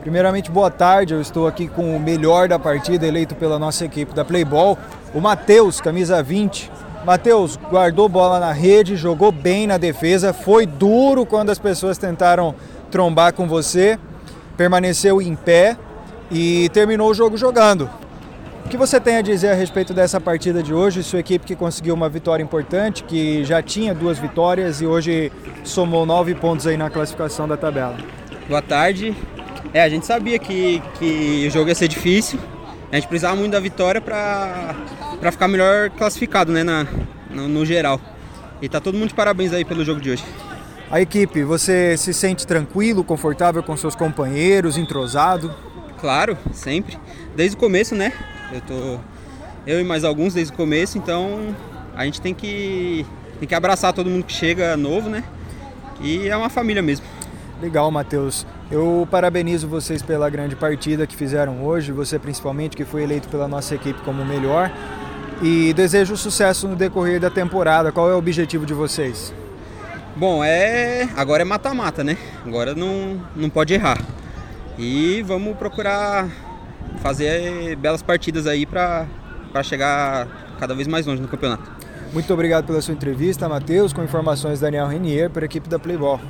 Primeiramente, boa tarde. Eu estou aqui com o melhor da partida, eleito pela nossa equipe da Playball, o Matheus, camisa 20. Matheus guardou bola na rede, jogou bem na defesa, foi duro quando as pessoas tentaram trombar com você, permaneceu em pé e terminou o jogo jogando. O que você tem a dizer a respeito dessa partida de hoje? Sua equipe que conseguiu uma vitória importante, que já tinha duas vitórias e hoje somou nove pontos aí na classificação da tabela. Boa tarde. É, a gente sabia que, que o jogo ia ser difícil. A gente precisava muito da vitória para ficar melhor classificado, né, na, no, no geral. E tá todo mundo de parabéns aí pelo jogo de hoje. A equipe, você se sente tranquilo, confortável com seus companheiros, entrosado? Claro, sempre. Desde o começo, né? Eu tô eu e mais alguns desde o começo, então a gente tem que tem que abraçar todo mundo que chega novo, né? E é uma família mesmo. Legal, Matheus. Eu parabenizo vocês pela grande partida que fizeram hoje, você principalmente que foi eleito pela nossa equipe como o melhor. E desejo sucesso no decorrer da temporada. Qual é o objetivo de vocês? Bom, é agora é mata-mata, né? Agora não, não pode errar. E vamos procurar fazer belas partidas aí para chegar cada vez mais longe no campeonato. Muito obrigado pela sua entrevista, Matheus, com informações Daniel Renier para a equipe da Playball.